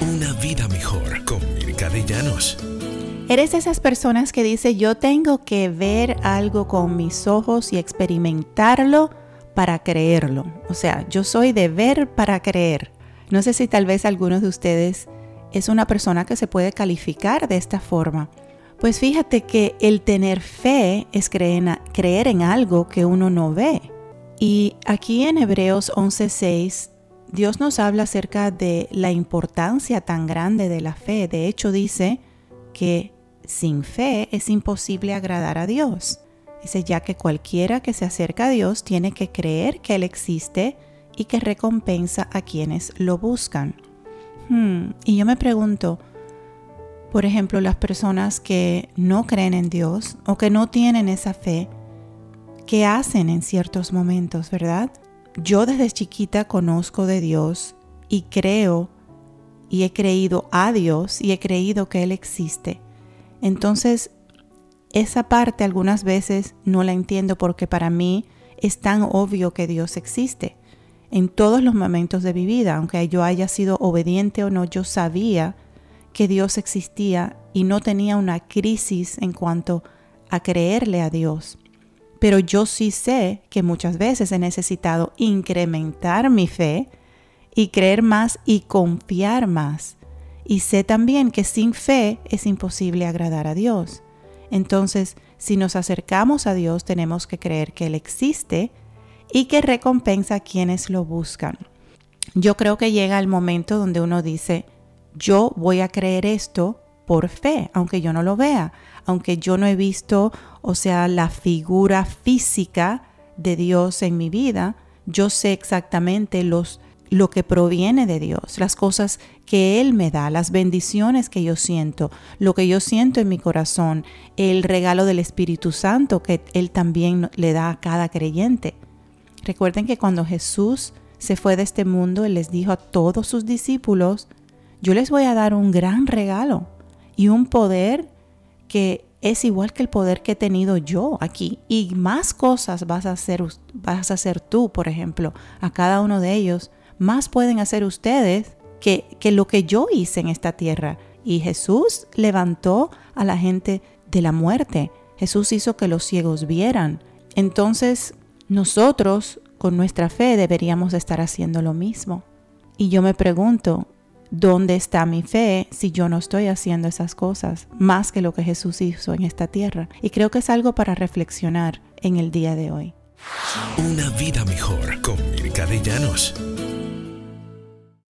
Una vida mejor con Mirka de. Eres de esas personas que dice yo tengo que ver algo con mis ojos y experimentarlo para creerlo. O sea, yo soy de ver para creer. No sé si tal vez algunos de ustedes es una persona que se puede calificar de esta forma. Pues fíjate que el tener fe es creer en, algo que uno no ve. Y aquí en Hebreos 11:6, Dios nos habla acerca de la importancia tan grande de la fe. De hecho, dice que sin fe es imposible agradar a Dios. Dice ya que cualquiera que se acerca a Dios tiene que creer que Él existe y que recompensa a quienes lo buscan. Hmm, y yo me pregunto, por ejemplo, las personas que no creen en Dios o que no tienen esa fe, ¿qué hacen en ciertos momentos, verdad? Yo desde chiquita conozco de Dios y creo y he creído a Dios y he creído que Él existe. Entonces, esa parte algunas veces no la entiendo porque para mí es tan obvio que Dios existe. En todos los momentos de mi vida, aunque yo haya sido obediente o no, yo sabía que Dios existía y no tenía una crisis en cuanto a creerle a Dios. Pero yo sí sé que muchas veces he necesitado incrementar mi fe y creer más y confiar más. Y sé también que sin fe es imposible agradar a Dios. Entonces, si nos acercamos a Dios, tenemos que creer que Él existe y que recompensa a quienes lo buscan. Yo creo que llega el momento donde uno dice, yo voy a creer esto por fe, aunque yo no lo vea, aunque yo no he visto, o sea, la figura física de Dios en mi vida, yo sé exactamente los lo que proviene de Dios, las cosas que Él me da, las bendiciones que yo siento, lo que yo siento en mi corazón, el regalo del Espíritu Santo que Él también le da a cada creyente. Recuerden que cuando Jesús se fue de este mundo, Él les dijo a todos sus discípulos, yo les voy a dar un gran regalo y un poder que es igual que el poder que he tenido yo aquí. Y más cosas vas a hacer, vas a hacer tú, por ejemplo, a cada uno de ellos. Más pueden hacer ustedes que, que lo que yo hice en esta tierra. Y Jesús levantó a la gente de la muerte. Jesús hizo que los ciegos vieran. Entonces, nosotros con nuestra fe deberíamos estar haciendo lo mismo. Y yo me pregunto, ¿Dónde está mi fe si yo no estoy haciendo esas cosas más que lo que Jesús hizo en esta tierra? Y creo que es algo para reflexionar en el día de hoy. Una vida mejor con Mirka de.